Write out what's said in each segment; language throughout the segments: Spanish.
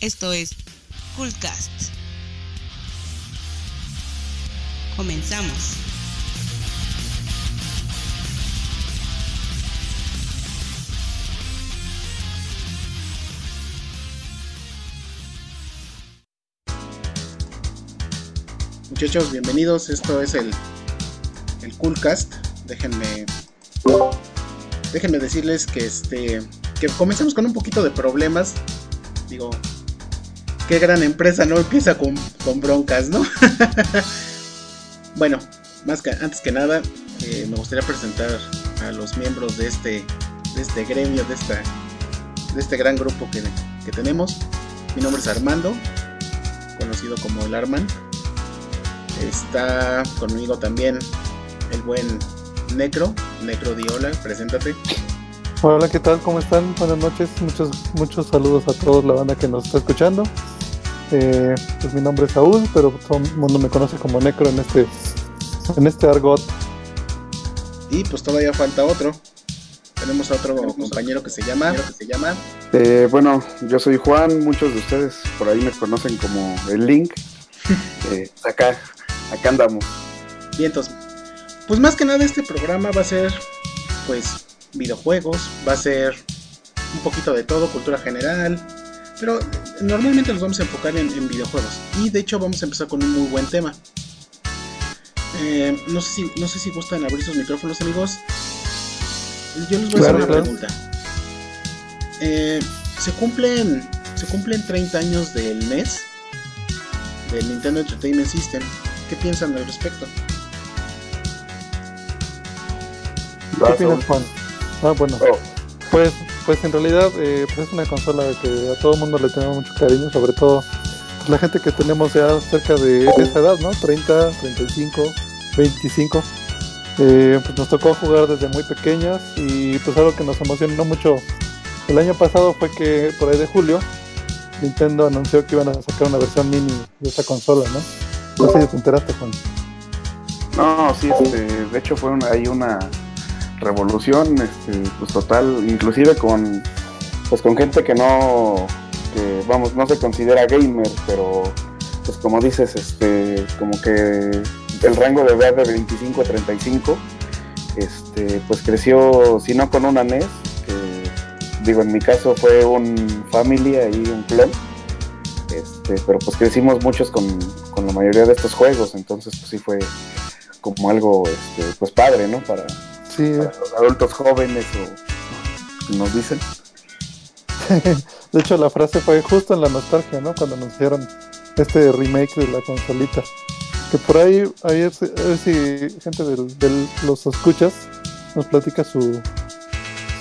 Esto es Coolcast. Comenzamos. Muchachos, bienvenidos. Esto es el, el Coolcast. Déjenme. Déjenme decirles que este. que comenzamos con un poquito de problemas. Digo. Qué gran empresa no empieza con, broncas, ¿no? bueno, más que antes que nada, eh, me gustaría presentar a los miembros de este. de este gremio, de esta. de este gran grupo que, que tenemos. Mi nombre es Armando, conocido como el Arman. Está conmigo también el buen Necro, Necro Diola, preséntate. Hola, ¿qué tal? ¿Cómo están? Buenas noches, muchos, muchos saludos a todos la banda que nos está escuchando. Eh, pues mi nombre es Saúl, pero todo el mundo me conoce como Necro en este, en este argot. Y pues todavía falta otro. Tenemos a otro compañero que se llama, que se llama. Eh, bueno, yo soy Juan, muchos de ustedes por ahí me conocen como el Link. Eh, acá acá andamos. Bien, entonces, pues más que nada este programa va a ser, pues, videojuegos, va a ser un poquito de todo, cultura general, pero normalmente nos vamos a enfocar en, en videojuegos. Y de hecho vamos a empezar con un muy buen tema. Eh, no, sé si, no sé si gustan abrir sus micrófonos, amigos. Yo les voy a hacer una pregunta. Eh, se cumplen se cumplen 30 años del NES, del Nintendo Entertainment System. ¿Qué piensan al respecto? ¿Qué opinas, Juan? Ah, bueno. Oh. Pues, pues en realidad eh, pues es una consola que a todo el mundo le tenemos mucho cariño, sobre todo pues la gente que tenemos ya cerca de esa edad, ¿no? 30, 35, 25. Eh, pues nos tocó jugar desde muy pequeñas y pues algo que nos emocionó mucho el año pasado fue que por ahí de julio Nintendo anunció que iban a sacar una versión mini de esta consola, ¿no? No sé si te enteraste, Juan. No, sí, este, de hecho fue una, hay una revolución, este, pues total, inclusive con, pues con gente que no, que vamos, no se considera gamer, pero, pues como dices, este, como que el rango de edad de 25 a 35, este, pues creció, si no con una NES, que, digo, en mi caso fue un Family, ahí un clon, este, pero pues crecimos muchos con, con, la mayoría de estos juegos, entonces pues sí fue como algo este, pues padre, ¿no? Para, sí. para los adultos jóvenes o nos dicen. de hecho la frase fue justo en la nostalgia, ¿no? Cuando anunciaron este remake de la consolita. Que por ahí, a ver si, gente de los escuchas nos platica su,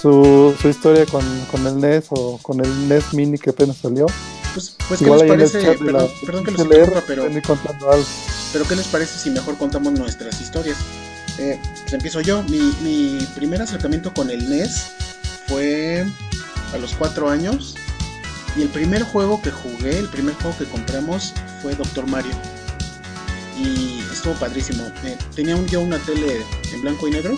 su, su historia con, con el NES o con el NES Mini que apenas salió. Pues, pues ¿qué les parece? Perdón, perdón, que los interrumpa, pero, pero ¿qué les parece si mejor contamos nuestras historias? Eh, pues empiezo yo. Mi, mi, primer acercamiento con el NES fue a los 4 años. Y el primer juego que jugué, el primer juego que compramos fue Doctor Mario. Y estuvo padrísimo. Eh, tenía un, yo una tele en blanco y negro.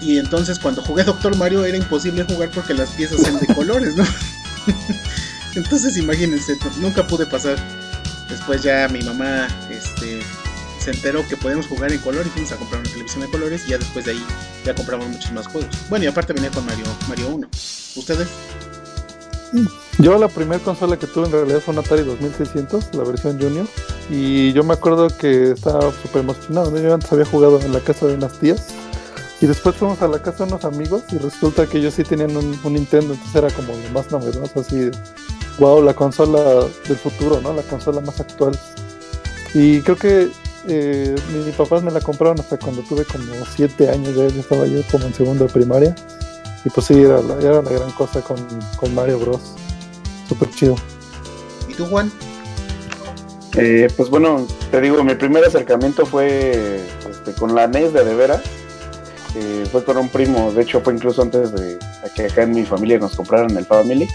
Y entonces cuando jugué Doctor Mario era imposible jugar porque las piezas eran de colores, ¿no? Entonces imagínense, nunca pude pasar. Después ya mi mamá este, se enteró que podíamos jugar en color y fuimos a comprar una televisión de colores y ya después de ahí ya compramos muchos más juegos. Bueno, y aparte venía con Mario, Mario 1. ¿Ustedes? Yo la primera consola que tuve en realidad fue un Atari 2600, la versión Junior. Y yo me acuerdo que estaba súper emocionado. Yo antes había jugado en la casa de unas tías. Y después fuimos a la casa de unos amigos y resulta que ellos sí tenían un, un Nintendo, entonces era como lo más novedoso, así wow, la consola del futuro, ¿no? La consola más actual. Y creo que eh, mis papás me la compraron hasta cuando tuve como 7 años, ya estaba yo como en segundo de primaria. Y pues sí, era la, era la gran cosa con, con Mario Bros. Súper chido. ¿Y tú, Juan? Eh, pues bueno, te digo, mi primer acercamiento fue este, con la NES de de veras. Eh, fue con un primo, de hecho fue incluso antes de que acá en mi familia nos compraran el Family.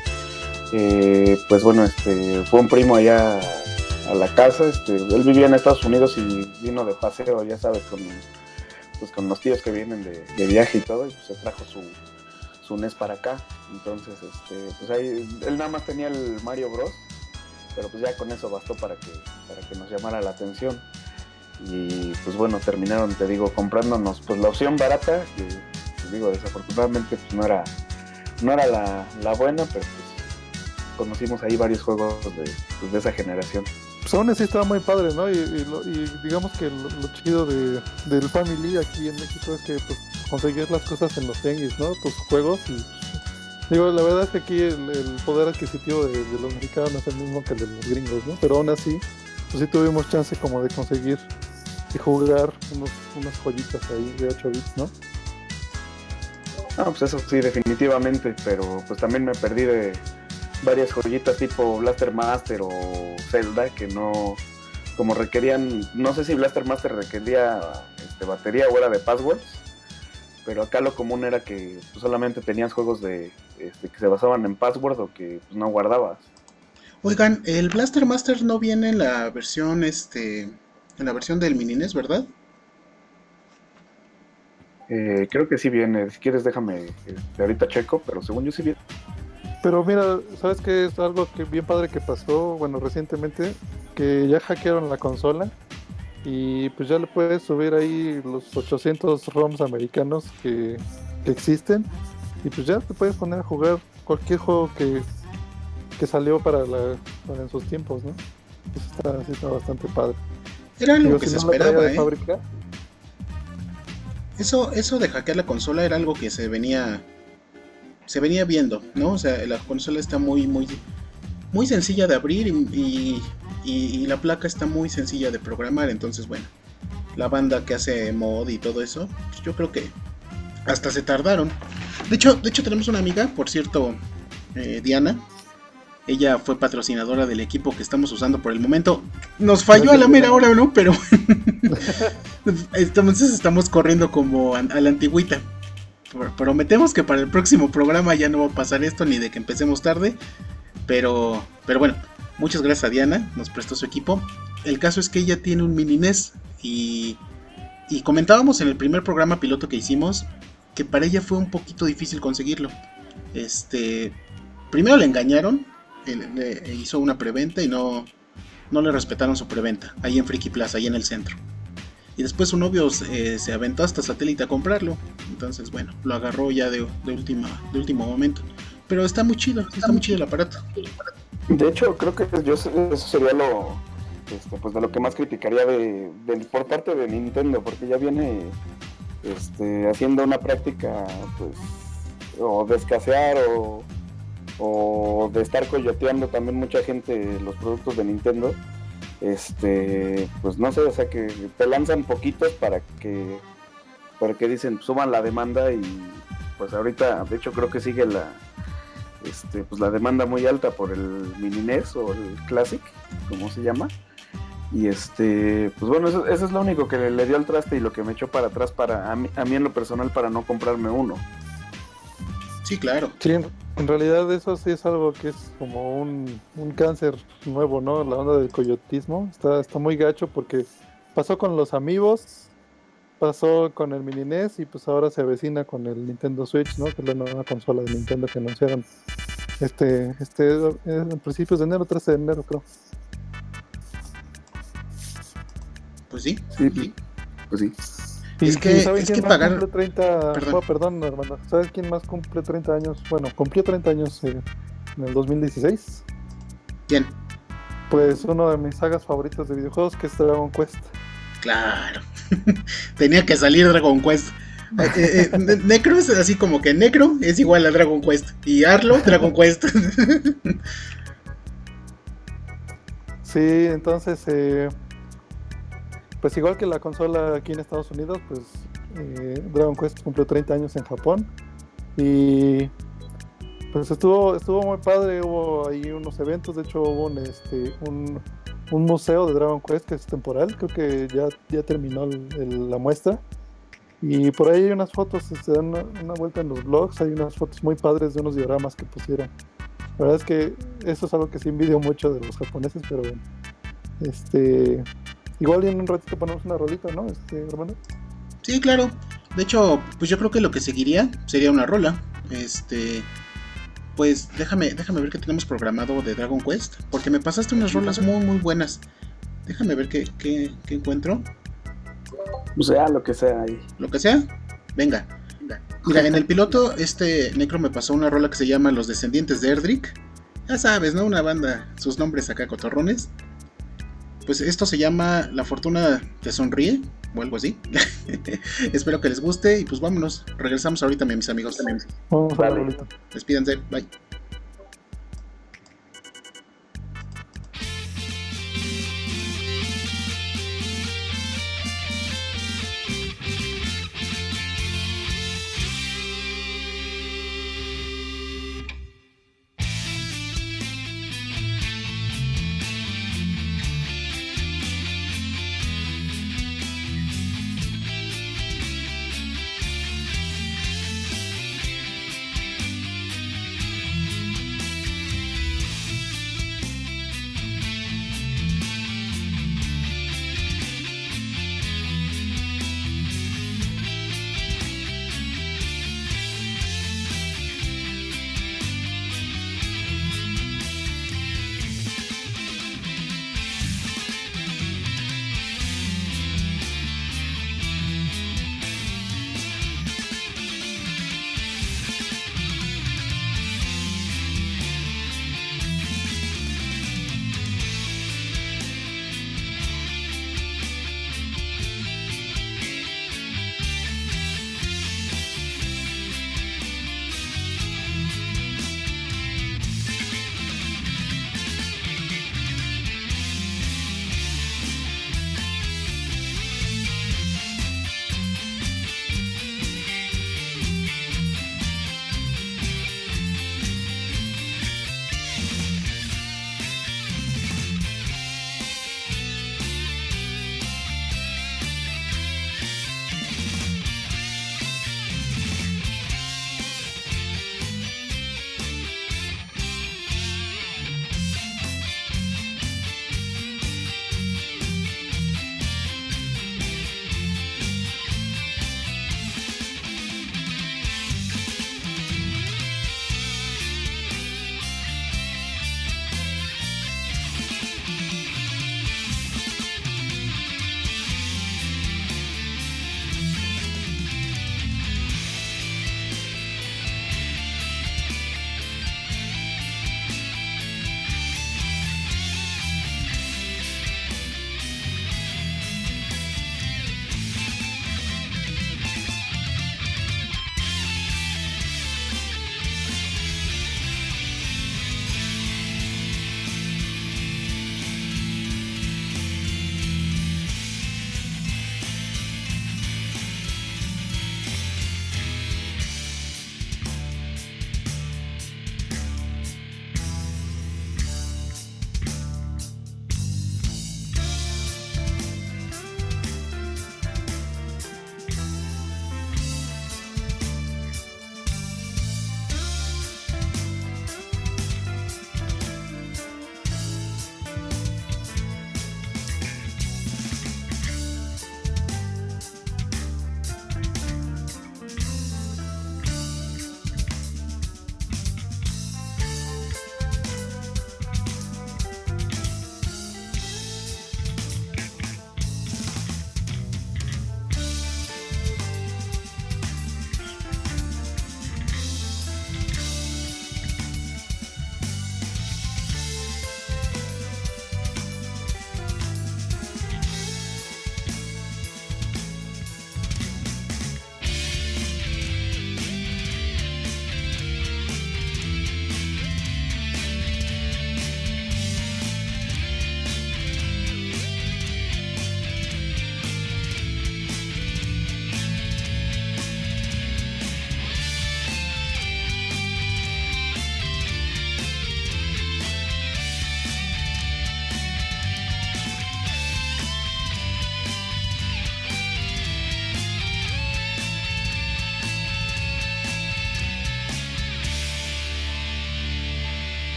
Eh, pues bueno, este, fue un primo allá a la casa, este, él vivía en Estados Unidos y vino de paseo, ya sabes, con, pues con los tíos que vienen de, viaje y todo, y pues se trajo su, su NES para acá. Entonces, este, pues ahí, él nada más tenía el Mario Bros. Pero pues ya con eso bastó para que, para que nos llamara la atención. Y pues bueno, terminaron, te digo, comprándonos pues la opción barata, que pues, digo, desafortunadamente pues no era, no era la, buena, pero pues conocimos ahí varios juegos de, pues, de esa generación pues aún así estaba muy padre, ¿no? Y, digamos que lo, chido de, del Family aquí en México es que pues, las cosas en los tenguis, ¿no? Tus juegos y digo, la verdad es que aquí el, poder adquisitivo de, los mexicanos es el mismo que el de los gringos, ¿no? Pero aún así, pues sí tuvimos chance como de conseguir y jugar unos, unas joyitas ahí de 8 bits, ¿no? Ah, pues eso sí, definitivamente, pero pues también me perdí de varias joyitas tipo Blaster Master o Zelda que no, como requerían, no sé si Blaster Master requería este, batería o era de passwords, pero acá lo común era que pues, solamente tenías juegos de este, que se basaban en password o que pues, no guardabas. Oigan, el Blaster Master no viene en la versión este en la versión del Minines, ¿verdad? Eh, creo que sí viene. Si quieres, déjame este, ahorita checo, pero según yo sí viene. Pero mira, ¿sabes qué es algo que bien padre que pasó, bueno, recientemente? Que ya hackearon la consola y pues ya le puedes subir ahí los 800 ROMs americanos que, existen y pues ya te puedes poner a jugar cualquier juego que, salió para, la, para en sus tiempos, ¿no? Eso está, bastante padre. Era algo que se esperaba, ¿eh? Eso, eso de hackear la consola era algo que se venía se venía viendo, ¿no? O sea, la consola está muy, muy, muy sencilla de abrir y, la placa está muy sencilla de programar. Entonces, bueno, la banda que hace mod y todo eso, pues yo creo que hasta se tardaron. De hecho, de hecho tenemos una amiga, por cierto, eh, Diana. Ella fue patrocinadora del equipo que estamos usando por el momento. Nos falló a la mera hora, ¿no? Pero entonces estamos corriendo como a la antigüita prometemos que para el próximo programa ya no va a pasar esto ni de que empecemos tarde. Pero, pero bueno, muchas gracias a Diana, nos prestó su equipo. El caso es que ella tiene un mini NES y, y comentábamos en el primer programa piloto que hicimos que para ella fue un poquito difícil conseguirlo. Este, primero le engañaron, le hizo una preventa y no, no le respetaron su preventa, ahí en Friki Plaza, ahí en el centro. Y después su novio eh, se aventó hasta satélite a comprarlo. Entonces, bueno, lo agarró ya de, última, de último momento. Pero está muy chido, está muy chido el aparato. De hecho, creo que yo, eso sería lo, este, pues de lo que más criticaría de, por parte de Nintendo, porque ya viene este, haciendo una práctica, pues, o de escasear o, o de estar coyoteando también mucha gente los productos de Nintendo este, pues no sé, o sea que te lanzan poquitos para que, para que dicen, suban la demanda y pues ahorita, de hecho creo que sigue la, este, pues la demanda muy alta por el mini NES o el Classic, como se llama. Y este, pues bueno, eso, es lo único que le, dio al traste y lo que me echó para atrás para a mí, a mí en lo personal para no comprarme uno. Sí, claro. Sí, en realidad eso sí es algo que es como un, cáncer nuevo, ¿no? La onda del coyotismo está, está muy gacho porque pasó con los amigos, pasó con el mini NES y pues ahora se avecina con el Nintendo Switch, ¿no? Que es la nueva consola de Nintendo que anunciaron este, este, en principios de enero, 13 de enero creo. Pues sí. Sí, pues sí es que, es que pagar. 30... Perdón. hermano. ¿Sabes quién más cumple 30 años? Bueno, cumplió 30 años eh, en el 2016. ¿Quién? Pues uno de mis sagas favoritas de videojuegos, que es Dragon Quest. Claro. Tenía que salir Dragon Quest. Eh, eh, Necro es así como que Necro es igual a Dragon Quest. Y Arlo, Dragon Quest. sí, entonces pues igual que la consola aquí en Estados Unidos, pues eh, Dragon Quest cumplió 30 años en Japón y pues estuvo estuvo muy padre, hubo ahí unos eventos, de hecho hubo un, este, un, museo de Dragon Quest que es temporal, creo que ya, ya terminó la muestra y por ahí hay unas fotos, se dan una, vuelta en los blogs, hay unas fotos muy padres de unos dioramas que pusieron. La verdad es que eso es algo que sí envidio mucho de los japoneses, pero bueno. Este, Igual en un ratito ponemos una rolita, ¿no, este, hermano? Sí, claro. De hecho, pues yo creo que lo que seguiría sería una rola. Este. pues déjame, déjame ver qué tenemos programado de Dragon Quest, porque me pasaste unas rolas muy, muy buenas. Déjame ver qué, qué, qué encuentro. O sea, lo que sea ahí. Lo que sea. Venga. Mira, en el piloto, este Necro me pasó una rola que se llama Los Descendientes de Erdrick. Ya sabes, ¿no? Una banda, sus nombres acá cotorrones. Pues esto se llama La Fortuna te sonríe, o algo así. Espero que les guste y pues vámonos. Regresamos ahorita, mis amigos. También. Despídense, bye.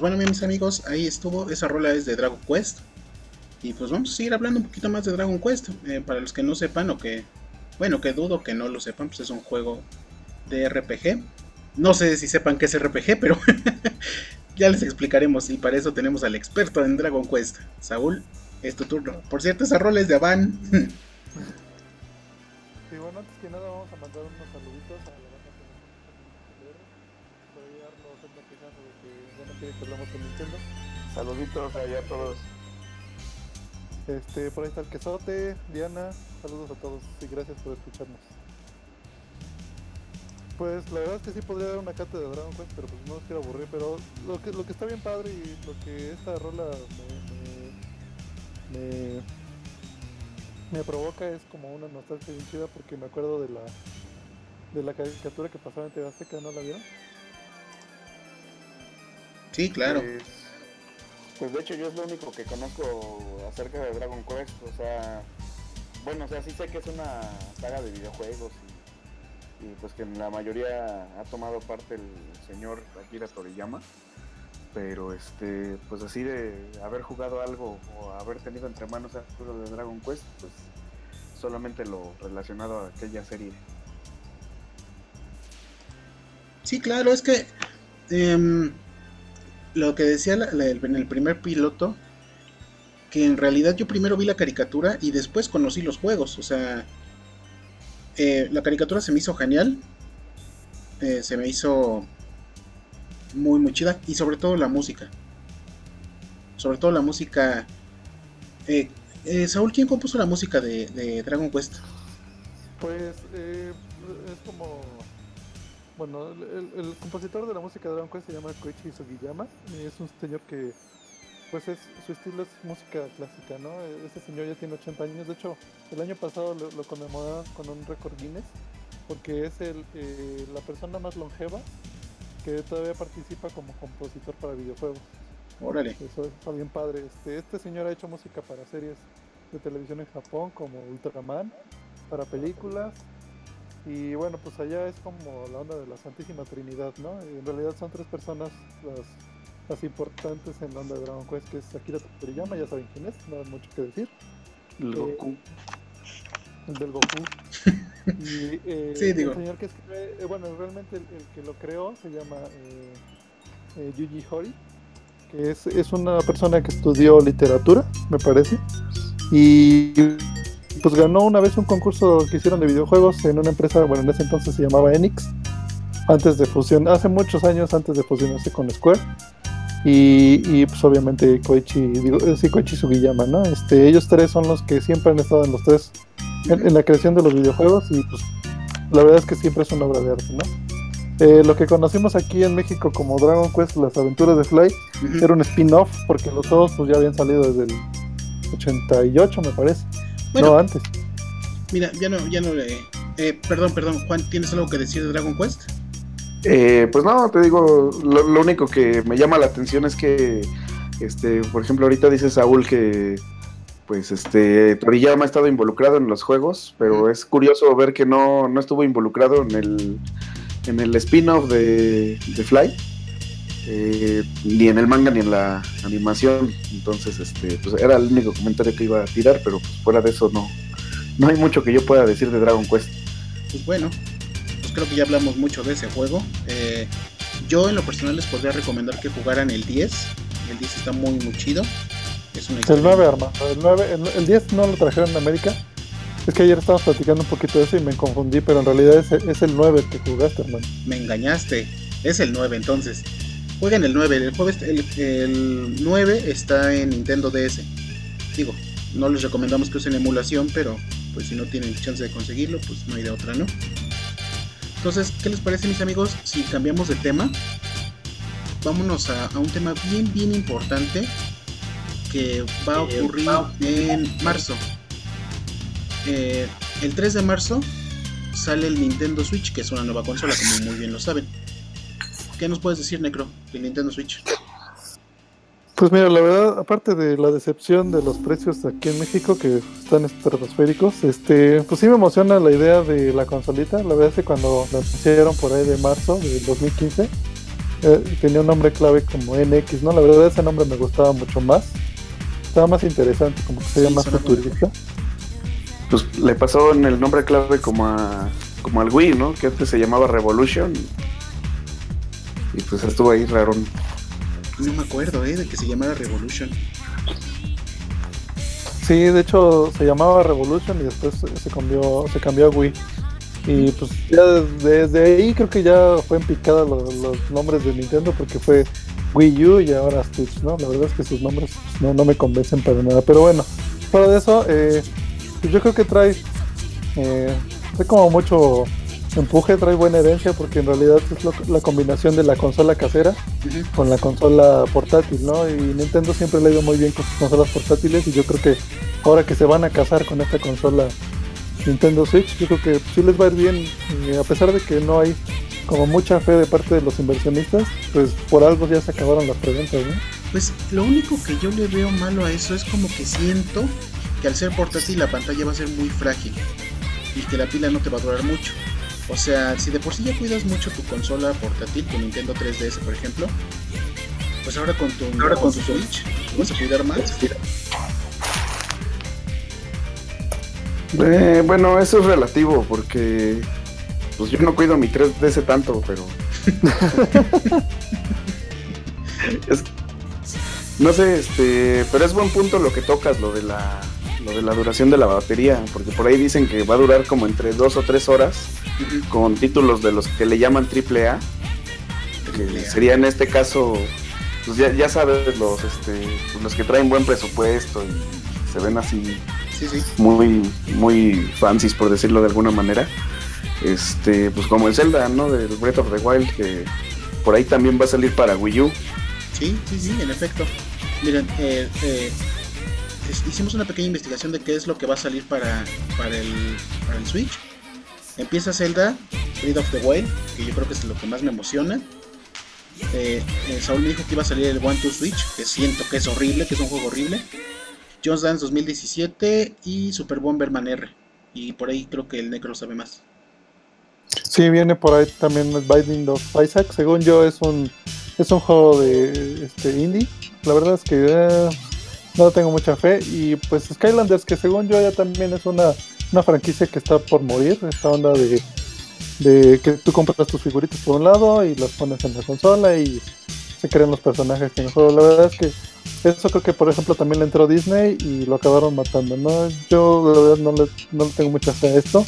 Bueno, mis amigos, ahí estuvo. Esa rola es de Dragon Quest. Y pues vamos a seguir hablando un poquito más de Dragon Quest. Eh, para los que no sepan o que, bueno, que dudo que no lo sepan, pues es un juego de RPG. No sé si sepan qué es RPG, pero ya les explicaremos. Y para eso tenemos al experto en Dragon Quest. Saúl, es tu turno. Por cierto, esa rola es de Avan. que vamos a mandar saluditos a la banda que hablamos con Nintendo. Saluditos allá a todos. Este, por ahí está el quesote, Diana, saludos a todos y gracias por escucharnos. Pues la verdad es que sí podría dar una cátedra de Dragon Quest, pero pues no los quiero aburrir, pero lo que, lo que está bien padre y lo que esta rola me, me, me, provoca es como una nostalgia bien chida porque me acuerdo de la de la caricatura que pasaba en TV ¿no la vieron? Sí, claro. Pues, pues, de hecho yo es lo único que conozco acerca de Dragon Quest, o sea, bueno, o sea, sí sé que es una saga de videojuegos y, pues que en la mayoría ha tomado parte el señor Akira Toriyama, pero este, pues así de haber jugado algo o haber tenido entre manos algo de Dragon Quest, pues solamente lo relacionado a aquella serie. Sí, claro, es que em, lo que decía en el primer piloto, que en realidad yo primero vi la caricatura y después conocí los juegos. O sea, eh, la caricatura se me hizo genial. Eh, se me hizo muy, muy chida. Y sobre todo la música. Sobre todo la música. Eh, Saúl, ¿quién compuso la música de, Dragon Quest? Pues es como bueno, el, compositor de la música de Dragon Quest se llama Koichi Sugiyama y es un señor que, pues es, su estilo es música clásica, ¿no? Este señor ya tiene 80 años, de hecho, el año pasado lo, lo conmemoraron con un récord Guinness porque es el, eh, la persona más longeva que todavía participa como compositor para videojuegos. Órale. Eso está bien padre. Este, este señor ha hecho música para series de televisión en Japón como Ultraman, para películas, y bueno, pues allá es como la onda de la Santísima Trinidad, ¿no? en realidad son tres personas las, las importantes en la onda de Dragon Quest, que es Akira Toriyama, ya saben quién es, no hay mucho que decir. El Goku. El del Goku. y eh, sí, digo. el señor que escribe, eh, bueno, realmente el, que lo creó se llama eh, eh, Yuji Hori, que es, es una persona que estudió literatura, me parece. Y pues ganó una vez un concurso que hicieron de videojuegos en una empresa, bueno, en ese entonces se llamaba Enix, antes de fusión, hace muchos años antes de fusionarse con Square. Y, pues obviamente Koichi, digo, eh, sí, Koichi Sugiyama, ¿no? Este, ellos tres son los que siempre han estado en los tres, en, la creación de los videojuegos y pues la verdad es que siempre es una obra de arte, ¿no? Eh, lo que conocimos aquí en México como Dragon Quest, las aventuras de Fly, era un spin-off porque los dos pues ya habían salido desde el 88 me parece no, antes. Mira, ya no, ya no le. Eh, perdón, perdón, Juan, ¿tienes algo que decir de Dragon Quest? Eh, pues no, te digo, lo, único que me llama la atención es que, este, por ejemplo, ahorita dice Saúl que, pues, este, Toriyama ha estado involucrado en los juegos, pero es curioso ver que no, no estuvo involucrado en el, en el spin-off de, de Fly. Eh, ni en el manga ni en la animación. Entonces, este, pues era el único comentario que iba a tirar, pero pues fuera de eso no, no hay mucho que yo pueda decir de Dragon Quest. Pues bueno, pues creo que ya hablamos mucho de ese juego. Eh, yo en lo personal les podría recomendar que jugaran el 10. El 10 está muy muy chido. Es una el 9, Arma. El, 9, el, 10 no lo trajeron en América. Es que ayer estábamos platicando un poquito de eso y me confundí, pero en realidad es, es el 9 que jugaste, hermano. Me engañaste. Es el 9 entonces. Jueguen el 9. El, jueves, el, 9 está en Nintendo DS. Digo, no les recomendamos que usen emulación, pero pues si no tienen chance de conseguirlo, pues no hay de otra, ¿no? Entonces, ¿qué les parece mis amigos si cambiamos de tema? Vámonos a, un tema bien, bien importante que va a ocurrir en marzo. Eh, el 3 de marzo sale el Nintendo Switch, que es una nueva consola, como muy bien lo saben. ¿Qué nos puedes decir, Necro, de Nintendo Switch? Pues mira, la verdad, aparte de la decepción de los precios aquí en México, que están estratosféricos, este, pues sí me emociona la idea de la consolita. La verdad es que cuando la anunciaron por ahí de marzo del 2015, eh, tenía un nombre clave como NX, ¿no? La verdad ese nombre me gustaba mucho más. Estaba más interesante, como que se llama más futurista. Pues le pasó en el nombre clave como a como al Wii, ¿no? Que antes se llamaba Revolution. Y pues estuvo ahí raro. No me acuerdo, ¿eh? De que se llamara Revolution. Sí, de hecho se llamaba Revolution y después se cambió, se cambió a Wii. Y pues ya desde, ahí creo que ya fue en picada los, nombres de Nintendo porque fue Wii U y ahora Switch, ¿no? La verdad es que sus nombres pues, no, no me convencen para nada. Pero bueno, fuera de eso, eh, pues yo creo que trae, eh, trae como mucho empuje, trae buena herencia porque en realidad es la combinación de la consola casera con la consola portátil, ¿no? Y Nintendo siempre le ha ido muy bien con sus consolas portátiles y yo creo que ahora que se van a casar con esta consola Nintendo Switch, yo creo que sí les va a ir bien, a pesar de que no hay como mucha fe de parte de los inversionistas, pues por algo ya se acabaron las preguntas, ¿no? Pues lo único que yo le veo malo a eso es como que siento que al ser portátil la pantalla va a ser muy frágil y que la pila no te va a durar mucho. O sea, si de por sí ya cuidas mucho tu consola portátil, tu Nintendo 3DS por ejemplo, pues ahora con tu, ahora con tu Switch vas a cuidar más. Eh, bueno, eso es relativo porque pues yo no cuido mi 3DS tanto, pero no sé, este, pero es buen punto lo que tocas, lo de la lo de la duración de la batería, porque por ahí dicen que va a durar como entre dos o tres horas con títulos de los que le llaman triple A, que sería en este caso, pues ya, sabes, los, este, pues los que traen buen presupuesto y se ven así muy muy fancies por decirlo de alguna manera. Este, pues como el Zelda, ¿no? Del Breath of the Wild que por ahí también va a salir para Wii U. Sí, sí, sí, en efecto. Miren, eh, eh, hicimos una pequeña investigación de qué es lo que va a salir para, para, el, Switch. Empieza Zelda, Breath of the Wild, que yo creo que es lo que más me emociona. Eh, eh, Saúl me dijo que iba a salir el One to Switch, que siento que es horrible, que es un juego horrible. Jones Dance 2017 y Super Bomberman R. Y por ahí creo que el Necro sabe más. Sí, viene por ahí también Binding of Isaac. Según yo es un es un juego de este indie. La verdad es que eh, no tengo mucha fe. Y pues Skylanders, que según yo ya también es una, una franquicia que está por morir. Esta onda de, de que tú compras tus figuritas por un lado y las pones en la consola y se crean los personajes en el juego. La verdad es que eso creo que por ejemplo también le entró Disney y lo acabaron matando, ¿no? Yo la verdad no le, no tengo mucha fe a esto.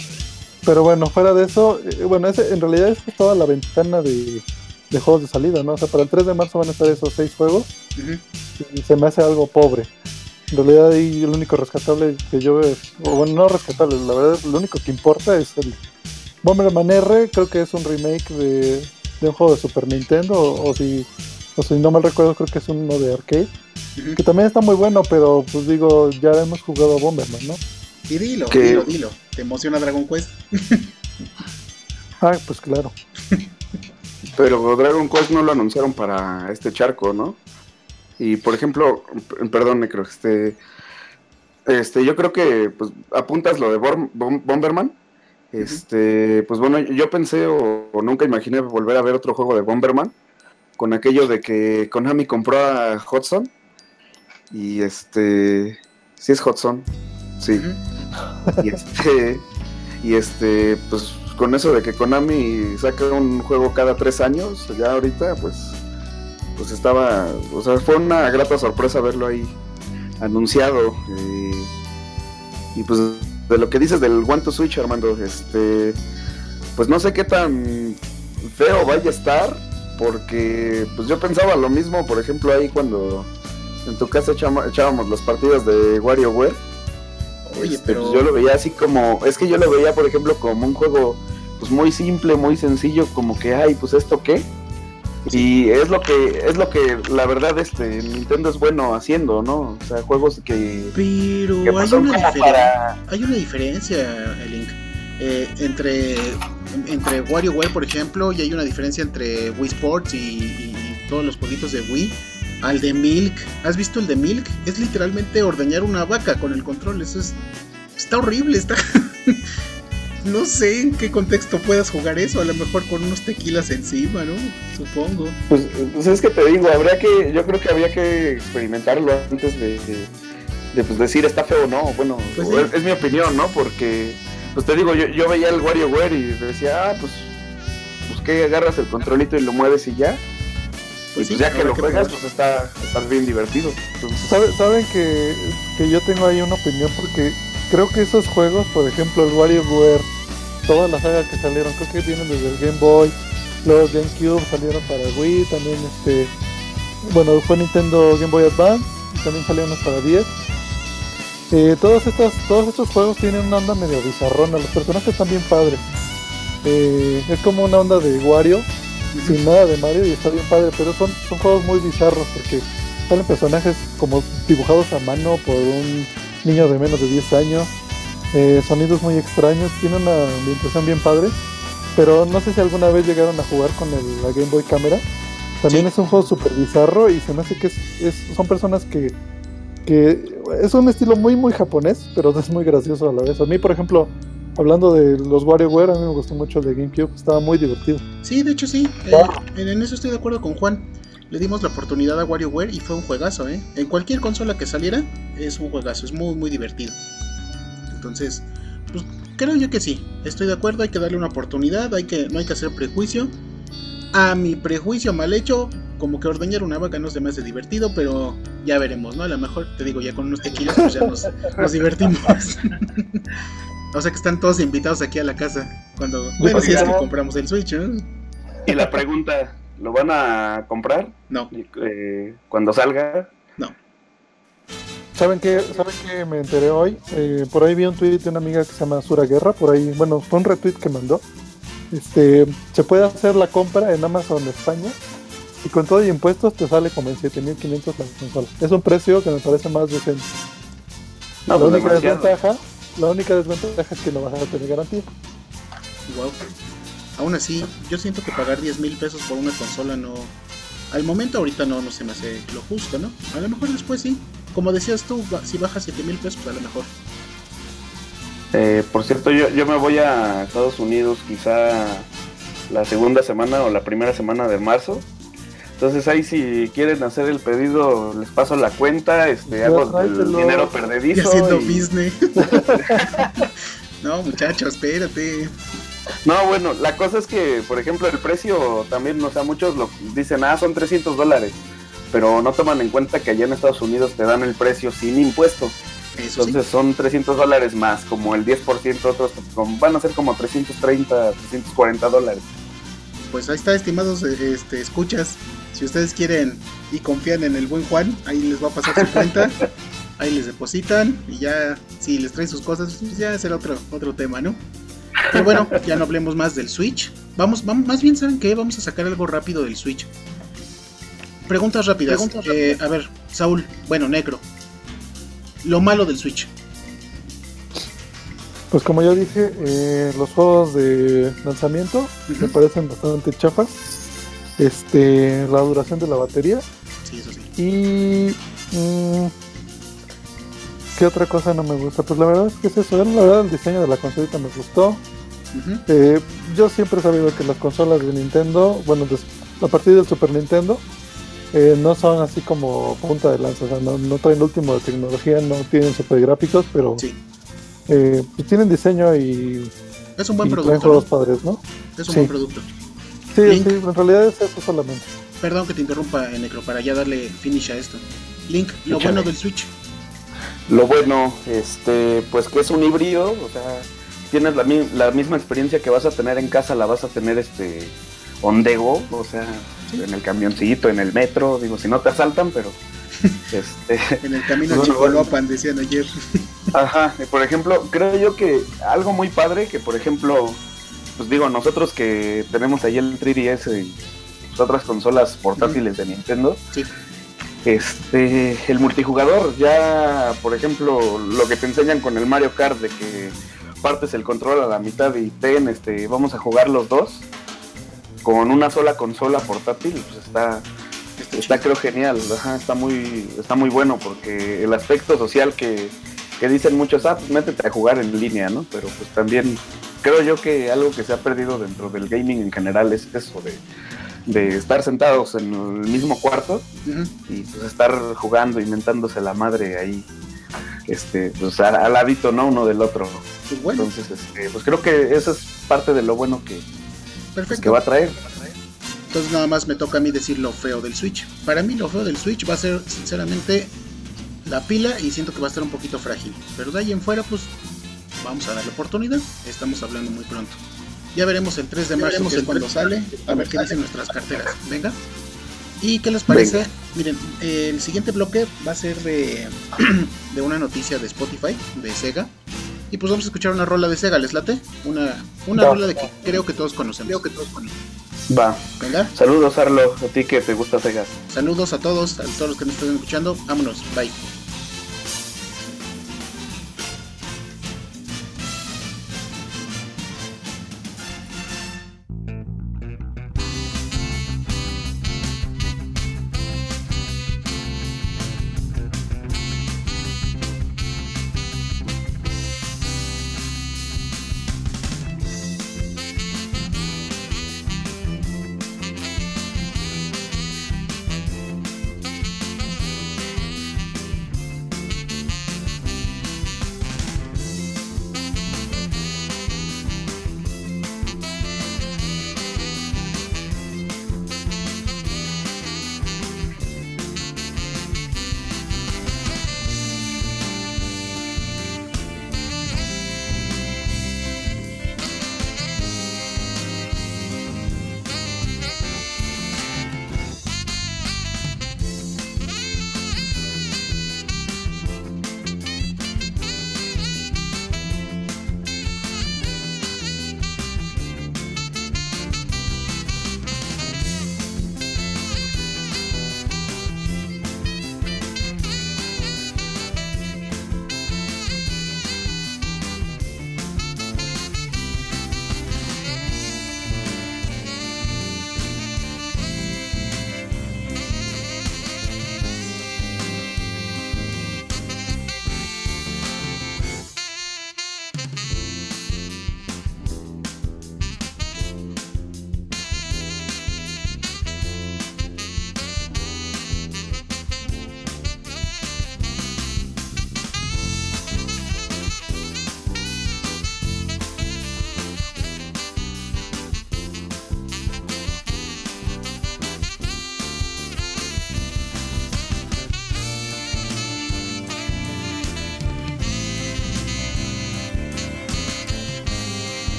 Pero bueno, fuera de eso, eh, bueno, ese, en realidad es toda la ventana de, de, juegos de salida, ¿no? O sea, para el 3 de marzo van a estar esos seis juegos y se me hace algo pobre. En realidad ahí el único rescatable que yo veo, o bueno, no rescatable, la verdad lo único que importa es el Bomberman R, creo que es un remake de, de un juego de Super Nintendo, o si o si no mal recuerdo creo que es uno de arcade, que también está muy bueno, pero pues digo, ya hemos jugado a Bomberman, ¿no? Y dilo, dilo, dilo, ¿te emociona Dragon Quest? ah, pues claro. pero Dragon Quest no lo anunciaron para este charco, ¿no? Y por ejemplo, perdón, creo este, este, yo creo que pues apuntas lo de Bomberman. Este, pues bueno, yo pensé o, nunca imaginé volver a ver otro juego de Bomberman con aquello de que Konami compró a Hudson y este sí es Hudson sí y este y este pues con eso de que Konami saca un juego cada tres años ya ahorita pues pues estaba o sea fue una grata sorpresa verlo ahí anunciado y pues de lo que dices del One to Switch Armando este pues no sé qué tan feo vaya a estar porque pues yo pensaba lo mismo, por ejemplo, ahí cuando en tu casa echábamos las partidas de WarioWare. Oye, este, pero... Pues, yo lo veía así como, es que yo lo veía, por ejemplo, como un juego pues muy simple, muy sencillo, como que, ay, pues esto qué. Y es lo que, es lo que la verdad este Nintendo es bueno haciendo, ¿no? O sea, juegos que. Pero hay, una diferencia, hay una diferencia, Link. Eh, entre, entre WarioWare, por ejemplo, y hay una diferencia entre Wii Sports y, todos los jueguitos de Wii. Al de Milk, ¿has visto el de Milk? Es literalmente ordeñar una vaca con el control. Eso es. Está horrible, está. no sé en qué contexto puedas jugar eso, a lo mejor con unos tequilas encima, ¿no? Supongo. Pues, pues es que te digo, habría que, yo creo que habría que experimentarlo antes de, de, pues, decir está feo o no. Bueno, pues es, mi opinión, ¿no? Porque, pues te digo, yo, yo veía el WarioWare y decía, ah, pues, pues que agarras el controlito y lo mueves y ya. Pues, pues ya que lo juegas, pues está, está bien divertido. Saben que, que yo tengo ahí una opinión porque creo que esos juegos, por ejemplo, el WarioWare, todas las sagas que salieron, creo que vienen desde el Game Boy, luego GameCube salieron para Wii, también este, bueno, fue Nintendo Game Boy Advance, también salieron para 10. Eh, todos, estos, todos estos juegos tienen una onda medio bizarrona, los personajes están bien padres. Eh, es como una onda de Wario, sin nada de Mario y está bien padre, pero son, son juegos muy bizarros porque salen personajes como dibujados a mano por un niño de menos de 10 años, eh, sonidos muy extraños, tiene una ambientación bien padre, pero no sé si alguna vez llegaron a jugar con el, la Game Boy Camera. También es un juego súper bizarro y se me hace que es, son personas que, que es un estilo muy muy japonés, pero es muy gracioso a la vez. A mí, por ejemplo, hablando de los WarioWare, a mí me gustó mucho el de GameCube, estaba muy divertido. Sí, de hecho sí, eh, en eso estoy de acuerdo con Juan le dimos la oportunidad a WarioWare y fue un juegazo, ¿eh? En cualquier consola que saliera es un juegazo, es muy muy divertido. Entonces, pues creo yo que sí, estoy de acuerdo, hay que darle una oportunidad, hay que, no hay que hacer prejuicio. A mi prejuicio mal hecho, como que ordeñar una vaca no me hace divertido, pero ya veremos, ¿no? A lo mejor, te digo, ya con unos tequilas pues ya nos, nos divertimos. o sea que están todos invitados aquí a la casa cuando, bueno, si es que compramos el Switch, ¿no? Y la pregunta, ¿Lo van a comprar? No. Eh, cuando salga. No. ¿Saben qué, ¿Saben qué me enteré hoy? Eh, por ahí vi un tweet de una amiga que se llama Sura Guerra, por ahí, bueno, fue un retweet que mandó. Este, se puede hacer la compra en Amazon España y con todo y impuestos te sale como en 7500 la consola. Es un precio que me parece más decente. la, pues única desventaja, la única desventaja es que no vas a tener garantía. Wow aún así, yo siento que pagar 10 mil pesos por una consola no. Al momento, ahorita no, no se me hace lo justo, ¿no? A lo mejor después sí. Como decías tú, si baja 7 mil pesos, pues a lo mejor. Eh, por cierto, yo, yo me voy a Estados Unidos quizá la segunda semana o la primera semana de marzo. Entonces ahí si quieren hacer el pedido, les paso la cuenta, este, hago el dinero perdedizo. Y haciendo business. no, muchachos, espérate. No, bueno, la cosa es que, por ejemplo, el precio también, o sea, muchos lo dicen, ah, son 300 dólares, pero no toman en cuenta que allá en Estados Unidos te dan el precio sin impuesto. Entonces son 300 dólares más, como el 10%, otros van a ser como 330, 340 dólares. Pues ahí está, estimados este, escuchas. Si ustedes quieren y confían en el buen Juan, ahí les va a pasar su cuenta. ahí les depositan y ya, si les traen sus cosas, pues ya será otro, otro tema, ¿no? Pero bueno, ya no hablemos más del Switch. Vamos, vamos más bien, ¿saben qué? Vamos a sacar algo rápido del Switch. Preguntas rápidas. Eh, a ver, Saúl, bueno, Necro. Lo malo del Switch. Pues como ya dije, eh, los juegos de lanzamiento me parecen bastante chafas. Este, la duración de la batería. Sí, eso sí. Y mm, ¿Qué otra cosa no me gusta? Pues la verdad es que es eso. La verdad el diseño de la consolita me gustó. Eh, yo siempre he sabido que las consolas de Nintendo, bueno, a partir del Super Nintendo, eh, no son así como punta de lanza, o sea, no, traen el último de tecnología, no tienen super gráficos, pero eh, pues tienen diseño y es un buen producto. ¿no? padres, ¿no? Es un buen producto. Sí, sí, en realidad es eso solamente. Perdón que te interrumpa, Necro, para ya darle finish a esto. Link, lo bueno del Switch. Lo bueno, este, pues que es un híbrido, o sea, tienes la, la, misma experiencia que vas a tener en casa, la vas a tener este ondego, o sea, en el camioncito, en el metro, digo, si no te asaltan, pero este en el camino no, Chicolopan decían ayer. Ajá, por ejemplo, creo yo que algo muy padre que por ejemplo, pues digo, nosotros que tenemos ahí el 3DS y pues, otras consolas portátiles de Nintendo, sí. este, el multijugador, ya por ejemplo, lo que te enseñan con el Mario Kart de que partes el control a la mitad y ten, este, vamos a jugar los dos con una sola consola portátil, pues está, está creo genial, está muy, está muy bueno porque el aspecto social que, que dicen muchos, ah, pues métete a jugar en línea, ¿no? Pero pues también creo yo que algo que se ha perdido dentro del gaming en general es eso de, de estar sentados en el mismo cuarto y pues, estar jugando, inventándose la madre ahí, este, pues al, hábito, ¿no? Uno del otro. Pues bueno. Entonces, este, pues creo que eso es parte de lo bueno que, pues, que va a traer. Entonces nada más me toca a mí decir lo feo del Switch. Para mí lo feo del Switch va a ser sinceramente la pila y siento que va a estar un poquito frágil. Pero de ahí en fuera pues vamos a darle oportunidad. Estamos hablando muy pronto. Ya veremos el 3 de marzo que es cuando sale. A ver qué dicen nuestras carteras. Venga. ¿Y qué les parece? Miren, el siguiente bloque va a ser de, de una noticia de Spotify, de Sega. Y pues vamos a escuchar una rola de Sega, ¿les late? Una, una rola de que creo que todos conocemos. Creo que todos conocemos. Va. Venga. Saludos, Arlo, a ti que te gusta Sega. Saludos a todos, a todos los que nos estén escuchando. Vámonos, bye.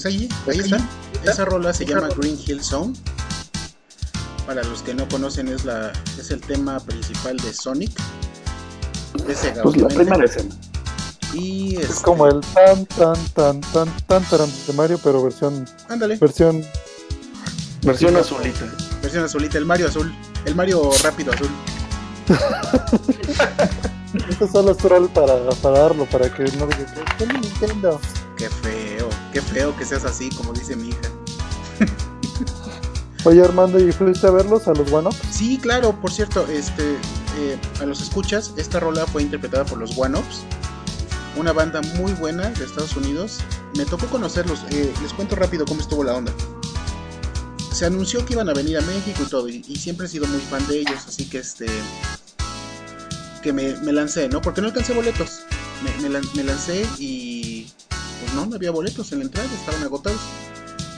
Pues ahí, ahí está. Esa rola se llama Green Hill Zone. Para los que no conocen es la es el tema principal de Sonic. De Sega, pues la primera escena. Y es este como el tan tan tan tan tan tan de Mario, pero versión Ándale. versión versión azulita. Versión azulita, el Mario azul, el Mario rápido azul. Esto solo es troll para, para darlo, para que no diga que Nintendo. Qué feo, qué feo que seas así, como dice mi hija. Oye Armando, ¿y fuiste a verlos a los One? Sí, claro, por cierto, este eh, a los escuchas, esta rola fue interpretada por los One Ups, una banda muy buena de Estados Unidos. Me tocó conocerlos, eh, les cuento rápido cómo estuvo la onda. Se anunció que iban a venir a México y todo, y, y siempre he sido muy fan de ellos, así que este que me, lancé, ¿no? Porque no alcancé boletos. Me, me, lancé y no, no había boletos en la entrada, estaban agotados.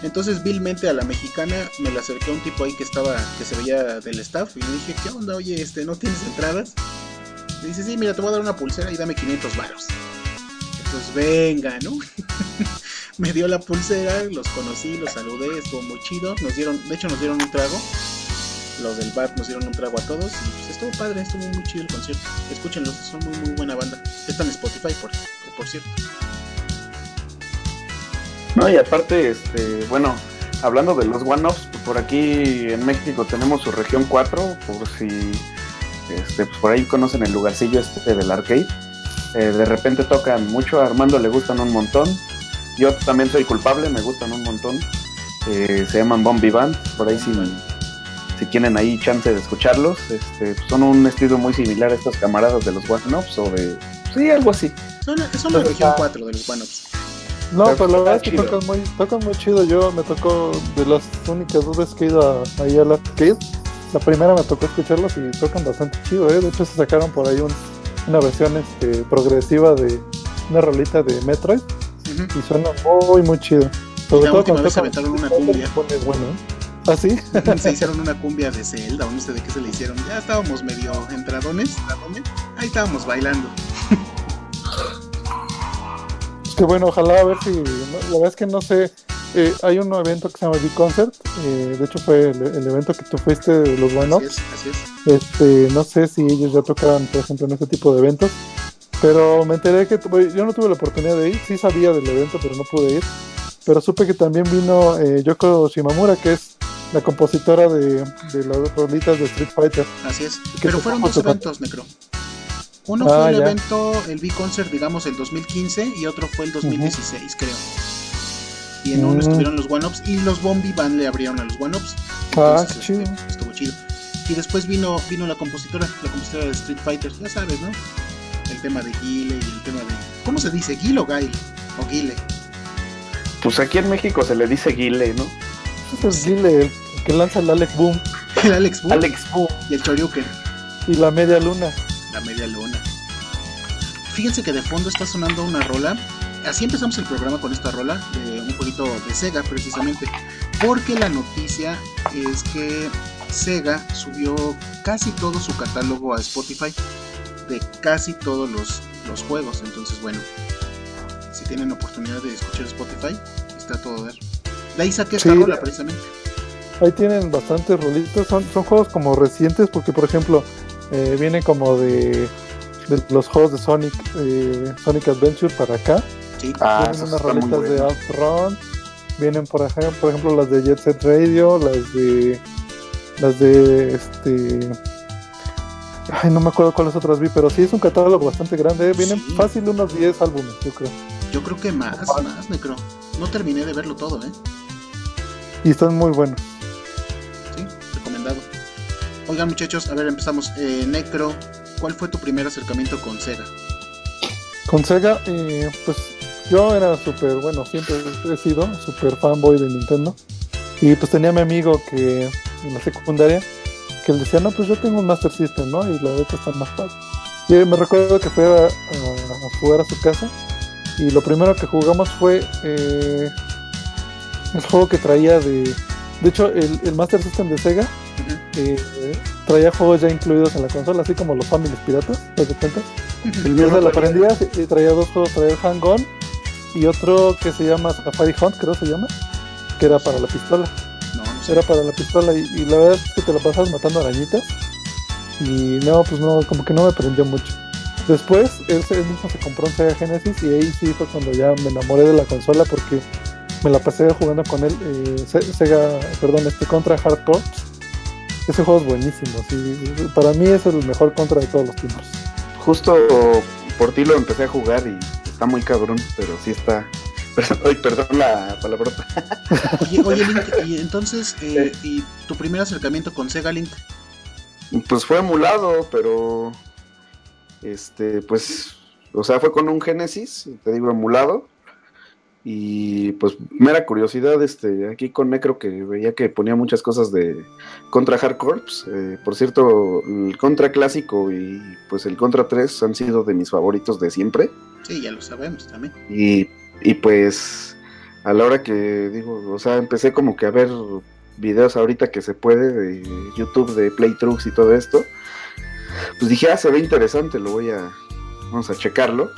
Entonces vilmente a la mexicana me la acerqué a un tipo ahí que estaba, que se veía del staff y le dije, ¿qué onda? Oye, este, ¿no tienes entradas? Me dice, sí, mira, te voy a dar una pulsera y dame 500 varos. Entonces, venga, ¿no? me dio la pulsera, los conocí, los saludé, estuvo muy chido. Nos dieron, de hecho nos dieron un trago los del bar nos dieron un trago a todos y pues estuvo padre, estuvo muy chido el concierto. Escúchenlos, son muy muy buena banda. Están en Spotify por, por cierto. No, y aparte, este, bueno, hablando de los one-offs, por aquí en México tenemos su región 4, por si este, pues por ahí conocen el lugarcillo este del arcade. Eh, de repente tocan mucho, a Armando le gustan un montón. Yo también soy culpable, me gustan un montón. Eh, se llaman Bombi Band, por ahí sí si tienen ahí chance de escucharlos, este, son un estilo muy similar a estos camaradas de los One Ups o de. Sí, algo así. Son, son la región 4 de los One Ups. No, pero, la verdad es que tocan muy, tocan muy chido. Yo me tocó de las únicas dos veces que he ido ahí a la arcade. La primera me tocó escucharlos y tocan bastante chido, ¿eh? De hecho, se sacaron por ahí una versión este, progresiva de una rolita de Metroid. Y suena muy, muy chido. Sobre todo cuando vez aventaron una cumbia. Bueno, ¿eh? ¿Ah, sí? se hicieron una cumbia de Zelda o no sé de qué se le hicieron. Ya estábamos medio entradones, ahí estábamos bailando. Que bueno, ojalá a ver si. La verdad es que no sé. Eh, hay un evento que se llama B-Concert. Eh, de hecho, fue el, evento que tú fuiste de los buenos. Así es, así es. Este, no sé si ellos ya tocaban, por ejemplo, en este tipo de eventos. Pero me enteré que yo no tuve la oportunidad de ir. Sí sabía del evento, pero no pude ir. Pero supe que también vino eh, Yoko Shimamura, que es la compositora de, de las rolitas de Street Fighter. Así es. Pero fueron dos eventos, Necro. Uno fue ah, el evento, el B-Concert, digamos, el 2015 y otro fue el 2016, creo. Y en uno mm. estuvieron los One-Ups y los Bombi Band le abrieron a los One-Ups. Ah, este, chido. Estuvo chido. Y después vino, vino la compositora, la compositora de Street Fighter, ya sabes, ¿no? El tema de Guile y el tema de. ¿Cómo se dice? ¿Guile o Gaile? O Guile. Pues aquí en México se le dice Guile, ¿no? es Guile, el que lanza el Alex Boom. El Alex Boom. Alex Boom. Y el Choryuken. Y la media luna. La media luna. Fíjense que de fondo está sonando una rola. Así empezamos el programa con esta rola, de un poquito de Sega precisamente. Porque la noticia es que Sega subió casi todo su catálogo a Spotify de casi todos los, los juegos. Entonces, bueno, si tienen oportunidad de escuchar Spotify, está todo ver. De ahí saqué esta rola precisamente. Ahí tienen bastantes rolitos, son, son juegos como recientes porque por ejemplo eh, viene como de, los juegos de Sonic, eh, Sonic Adventure para acá. Sí. Ah, vienen unas rolitas de Outrun, vienen por ejemplo, por ejemplo las de Jet Set Radio, las de las de este Ay, no me acuerdo cuáles otras vi, pero sí es un catálogo bastante grande. ¿eh? Vienen fácil unos 10 álbumes, yo creo. Yo creo que más, más, Necro. No terminé de verlo todo, ¿eh? Y están muy buenos. Sí, recomendado. Oigan, muchachos, a ver, empezamos. Eh, Necro, ¿cuál fue tu primer acercamiento con Sega? Con Sega, eh, pues yo era súper, bueno, siempre he sido súper fanboy de Nintendo. Y pues tenía mi amigo que en la secundaria que él decía, no, pues yo tengo un Master System, ¿no? Y la verdad está más padre. Y me recuerdo que fue a, jugar a su casa y lo primero que jugamos fue eh, el juego que traía de... De hecho, el, Master System de Sega eh, traía juegos ya incluidos en la consola, así como los Families Piratas, ¿te das cuenta? El -huh. lo aprendías y traía dos juegos, traía el Hang On y otro que se llama Safari Hunt, creo se llama, que era para la pistola. No, no sé. Era para la pistola y, la verdad es que te la pasas matando arañitas y no, pues no, como que no me prendió mucho. Después, él, mismo se compró un Sega Genesis y ahí sí fue cuando ya me enamoré de la consola porque me la pasé jugando con él, eh, Sega, perdón, este Contra Hardcore. Ese juego es buenísimo, sí, para mí es el mejor Contra de todos los tiempos. Justo por ti lo empecé a jugar y está muy cabrón, pero sí está. Perdón, perdón la palabrota. Oye, oye Link, y entonces, eh, ¿y tu primer acercamiento con Sega Link? Pues fue emulado, pero. Este, pues. O sea, fue con un Genesis, te digo, emulado. Y pues mera curiosidad, este, aquí con Necro que veía que ponía muchas cosas de Contra Hard Corps. Eh, por cierto, el Contra clásico y pues el Contra 3 han sido de mis favoritos de siempre. Sí, ya lo sabemos también. Y, y pues a la hora que digo, o sea, empecé como que a ver videos ahorita que se puede de YouTube de playthroughs y todo esto. Pues dije, ah, se ve interesante, lo voy a, vamos a checarlo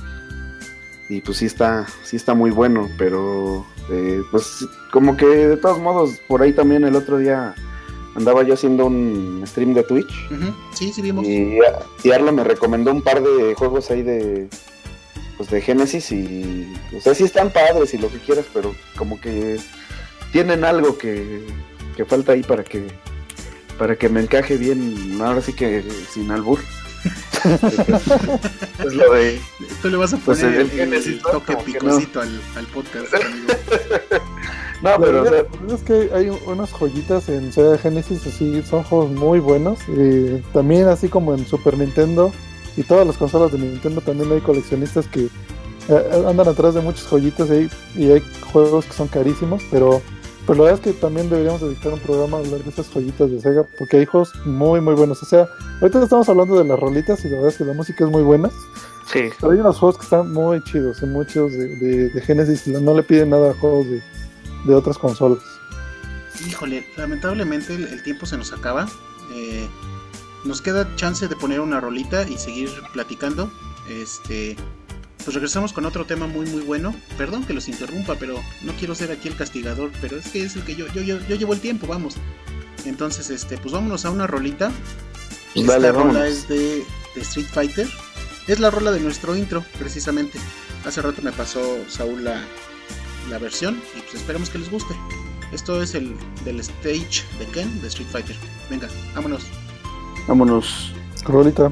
y pues sí está, sí está muy bueno, pero eh, pues como que de todos modos, por ahí también el otro día andaba yo haciendo un stream de Twitch. Sí, sí vimos. Y, y, Arlo me recomendó un par de juegos ahí de pues de Genesis y o sea sí están padres y lo que quieras, pero como que tienen algo que, que falta ahí para que para que me encaje bien, ahora sí que sin albur. es lo de. Tú le vas a pues, poner el, toque picosito al, podcast, No, pero, es que hay unas joyitas en Sega Genesis, así, son juegos muy buenos. Y también, así como en Super Nintendo y todas las consolas de Nintendo, también hay coleccionistas que eh, andan atrás de muchas joyitas y hay juegos que son carísimos, pero pero la verdad es que también deberíamos dedicar un programa a hablar de esas joyitas de Sega, porque hay juegos muy, muy buenos. O sea, ahorita estamos hablando de las rolitas y la verdad es que la música es muy buena. Sí. Pero hay unos juegos que están muy chidos, muchos de, de, Genesis, no le piden nada a juegos de, de otras consolas. Híjole, lamentablemente el, tiempo se nos acaba. Eh, nos queda chance de poner una rolita y seguir platicando. Este, pues regresamos con otro tema muy muy bueno. Perdón que los interrumpa, pero no quiero ser aquí el castigador, pero es que es el que yo, yo, yo, llevo el tiempo, vamos. Entonces, este, pues vámonos a una rolita. Esta rola es de, Street Fighter. Es la rola de nuestro intro, precisamente. Hace rato me pasó Saúl la, la versión y pues esperemos que les guste. Esto es el del stage de Ken de Street Fighter. Venga, vámonos. Vámonos. Rolita.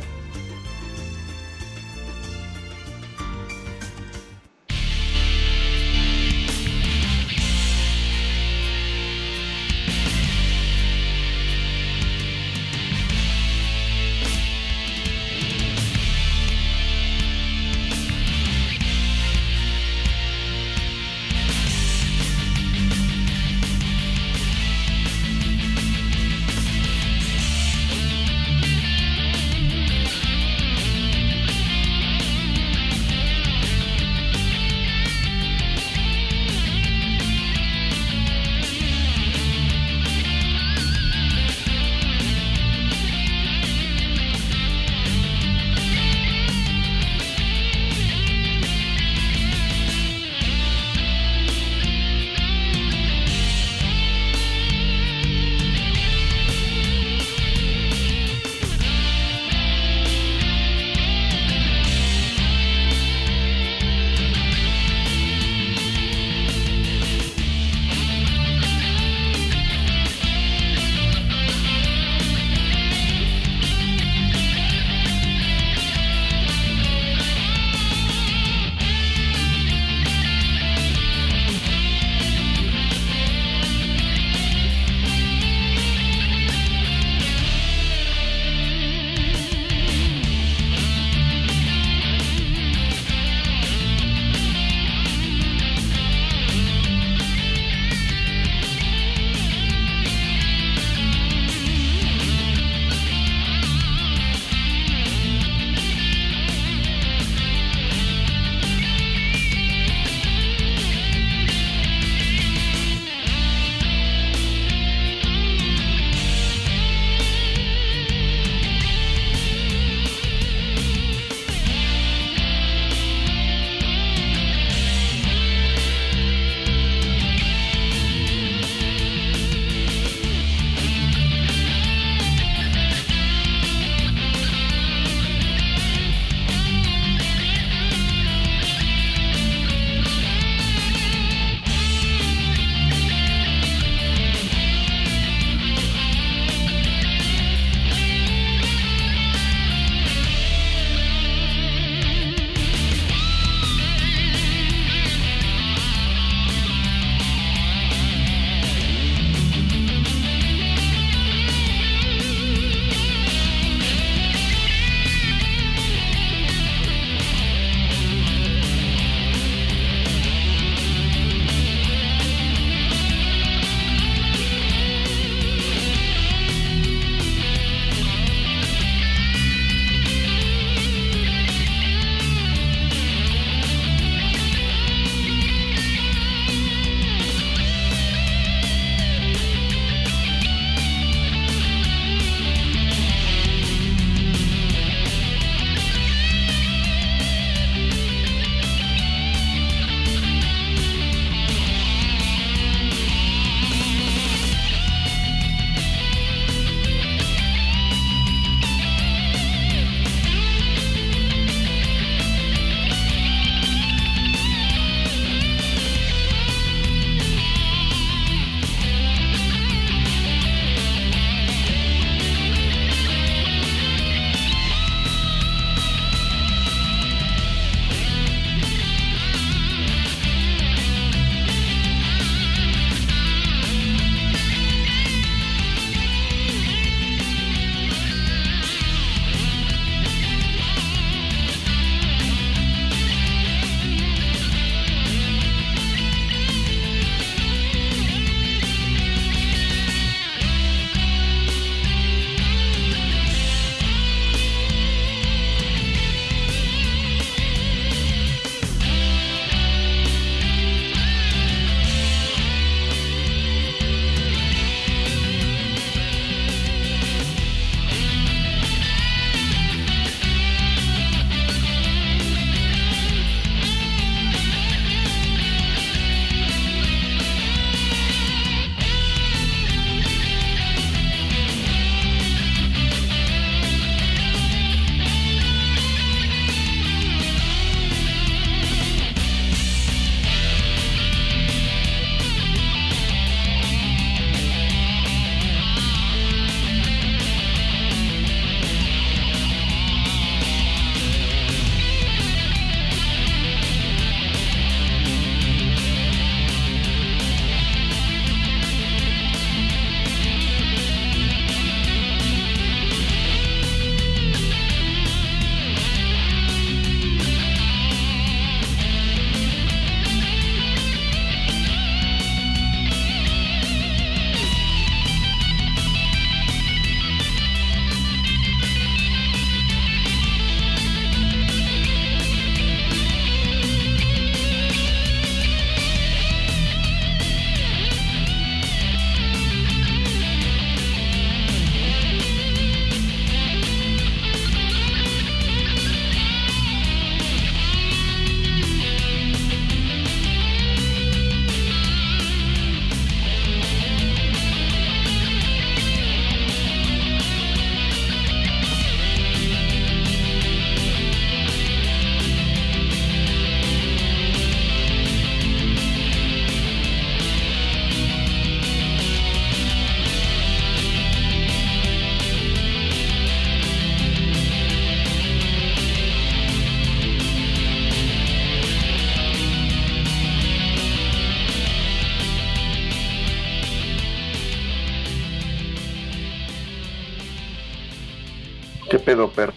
Pedo, perro?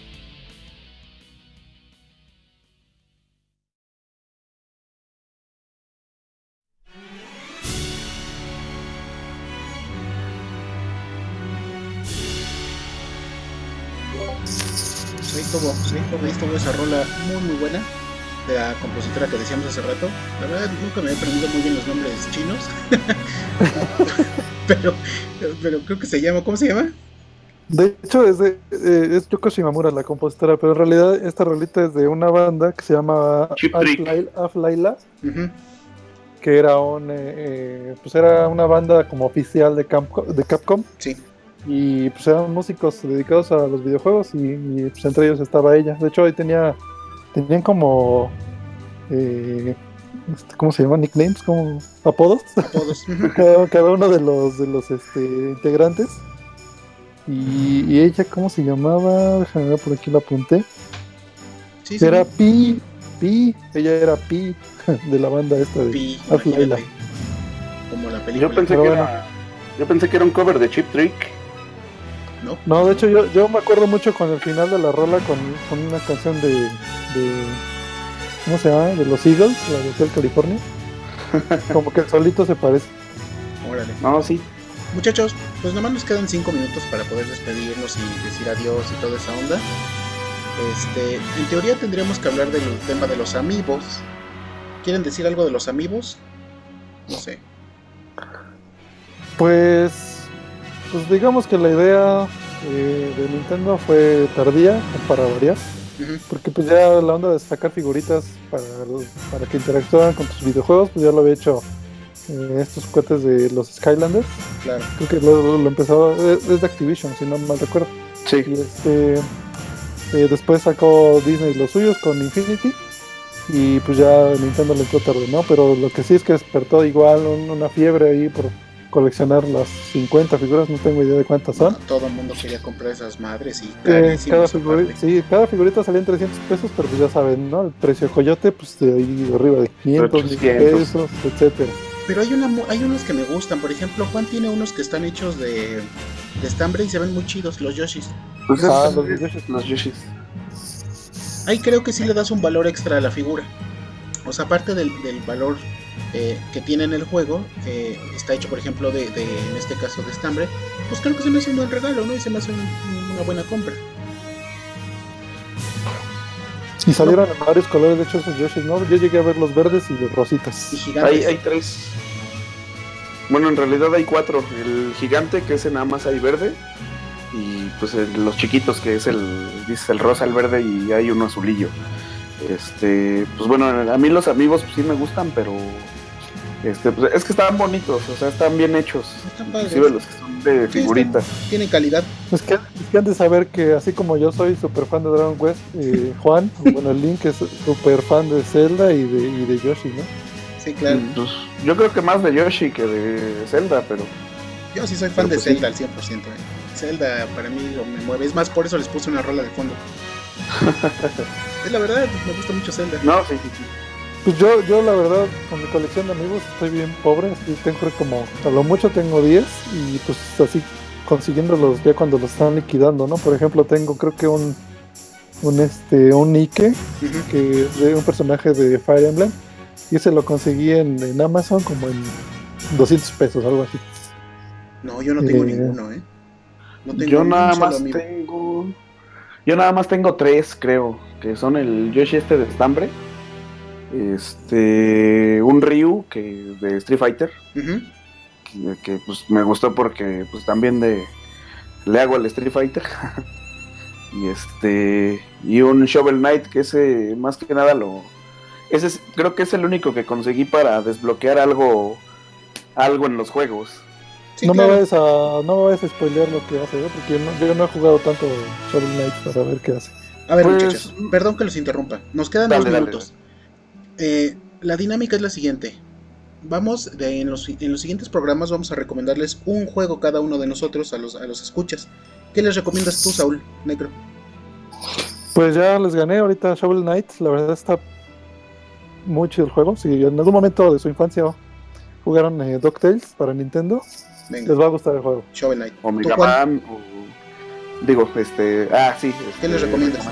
Estuvo esa rola muy muy buena de la compositora que decíamos hace rato. La verdad nunca me he aprendido muy bien los nombres chinos. pero, pero creo que se llama, ¿cómo se llama? De hecho es de eh, es Yoko Shimamura la compositora, pero en realidad esta rolita es de una banda que se llama Aflaila, que era un eh, eh, pues era una banda como oficial de, de Capcom. Sí. Y pues eran músicos dedicados a los videojuegos y, pues entre ellos estaba ella. De hecho ahí tenía tenían como este, ¿cómo se llama? nicknames, como apodos. Apodos. cada, uno de los de los este, integrantes. Y, ella, ¿cómo se llamaba? Déjame ver, por aquí la apunté. Sí, era Pi, Pi, ella era Pi de la banda esta de Pi, Como la película. Yo pensé, que era, yo pensé que era un cover de Chip Trick. No, no de hecho yo, yo me acuerdo mucho con el final de la rola con, con una canción de, de ¿cómo se llama? De los Eagles, la de Hotel California. Como que el solito se parece. Órale. No, sí. Muchachos, pues nomás nos quedan 5 minutos para poder despedirnos y decir adiós y toda esa onda. Este, en teoría tendríamos que hablar del tema de los amigos. ¿Quieren decir algo de los amigos? No sé. Pues, pues digamos que la idea eh, de Nintendo fue tardía, para variar. Porque pues ya la onda de sacar figuritas para, para que interactúen con tus videojuegos, pues ya lo había hecho eh, estos cohetes de los Skylanders. Claro. Creo que lo, lo empezó, es, de Activision, si no mal recuerdo. Sí. Y este, eh, después sacó Disney los suyos con Infinity. Y pues ya Nintendo le entró tarde, ¿no? Pero lo que sí es que despertó igual una fiebre ahí por coleccionar las 50 figuras, no tengo idea de cuántas son. todo el mundo quería comprar esas madres y eh, cada, figurita, sí, cada figurita salía en 300 pesos, pero pues ya saben, ¿no? El precio de coyote, pues de ahí arriba de 500, pesos, etcétera. Pero hay, una, hay unos que me gustan, por ejemplo, Juan tiene unos que están hechos de, de estambre y se ven muy chidos, los Yoshis. Pues ah, los Yoshis. Los Yoshis. Ahí creo que sí le das un valor extra a la figura. O sea, aparte del, del valor eh, que tiene en el juego, eh, está hecho por ejemplo de, en este caso de estambre, pues creo que se me hace un buen regalo, ¿no? Y se me hace una buena compra. Y salieron en varios colores, de hecho, esos Yoshis, ¿no? Yo llegué a ver los verdes y los rositas. Y Hay, hay tres. Bueno, en realidad hay cuatro. El gigante, que es en nada más hay verde. Y pues los chiquitos, que es el, dice el rosa, el verde y hay uno azulillo. Este, pues bueno, a mí los amigos pues sí me gustan, pero este, pues, es que están bonitos, o sea, están bien hechos. Están Inclusive los que son de figuritas. tienen calidad. Es que, es que han de saber que así como yo soy súper fan de Dragon Quest, eh, Juan, bueno, el Link es súper fan de Zelda y de, y de Yoshi, ¿no? Sí, claro. Pues, yo creo que más de Yoshi que de Zelda, pero... Yo sí soy fan de pues Zelda al 100%. Eh. Zelda para mí me mueve. Es más, por eso les puse una rola de fondo. es la verdad, me gusta mucho Zelda. No, sí, sí, sí. Pues yo, yo la verdad, con mi colección de amigos estoy bien pobre, así tengo como, a lo mucho tengo 10 y pues así consiguiéndolos ya cuando los están liquidando, ¿no? Por ejemplo, tengo creo que un, un este, un Ike, que es de un personaje de Fire Emblem, y ese lo conseguí en, Amazon como en 200 pesos, algo así. No, yo no tengo eh, ninguno, ¿eh? No tengo yo nada más tengo... Yo nada más tengo tres, creo, que son el Yoshi este de estambre este un Ryu que de Street Fighter que, pues me gustó porque pues también de le hago al Street Fighter y este y un Shovel Knight que ese más que nada lo ese creo que es el único que conseguí para desbloquear algo algo en los juegos no, me vayas a, no me vayas a spoilear lo que hace, ¿eh? porque yo no he jugado tanto Shovel Knight para ver qué hace. A ver, pues, muchachos, perdón que los interrumpa. Nos quedan dos minutos. Eh, la dinámica es la siguiente. Vamos, en, los, siguientes programas vamos a recomendarles un juego cada uno de nosotros a los, a los escuchas. ¿Qué les recomiendas tú, Saúl, Negro? Pues ya les gané ahorita Shovel Knight. La verdad está muy chido el juego. Si en algún momento de su infancia jugaron eh, DuckTales para Nintendo, les va a gustar el juego. Shovel Knight. O Mega Man, digo, este, ah, sí. ¿Qué les este, recomiendas?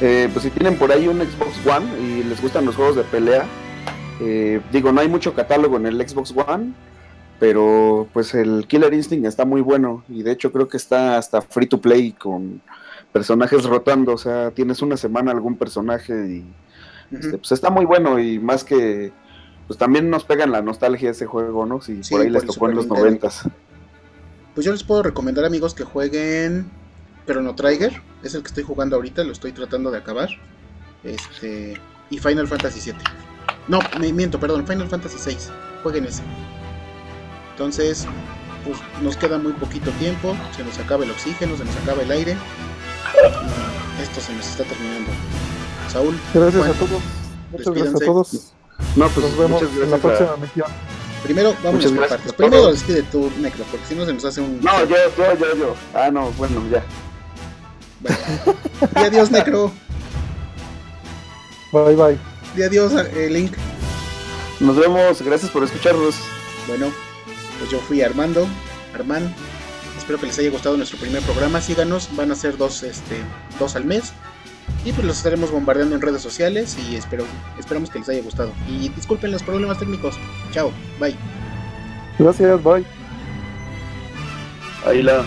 Eh, pues si tienen por ahí un Xbox One y les gustan los juegos de pelea, eh, digo, no hay mucho catálogo en el Xbox One, pero pues el Killer Instinct está muy bueno y de hecho creo que está hasta free to play con personajes rotando, o sea, tienes una semana algún personaje y este, pues está muy bueno y más que pues también nos pegan la nostalgia ese juego, ¿no? Si por ahí les tocó en los noventas. Pues yo les puedo recomendar amigos que jueguen Chrono Trigger, es el que estoy jugando ahorita, lo estoy tratando de acabar. Este y Final Fantasy VII. No, me miento, perdón, Final Fantasy VI. Jueguen ese. Entonces, pues nos queda muy poquito tiempo, se nos acaba el oxígeno, se nos acaba el aire. esto se nos está terminando. Saúl. Gracias a todos. Muchas gracias a todos. No, pues nos vemos en la próxima misión. Primero, vamos por partes. Primero despide tu Necro, porque si no se nos hace un. No, yo, yo, yo, yo. Ah, no, bueno, ya. Y adiós, Necro. Bye, bye. Y adiós, eh, Link. Nos vemos, gracias por escucharnos. Bueno, pues yo fui Armando, Armán. Espero que les haya gustado nuestro primer programa. Síganos, van a ser dos, este, dos al mes. Y pues los estaremos bombardeando en redes sociales y espero, esperamos que les haya gustado. Y disculpen los problemas técnicos. Chao, bye. Gracias, bye. Ahí la.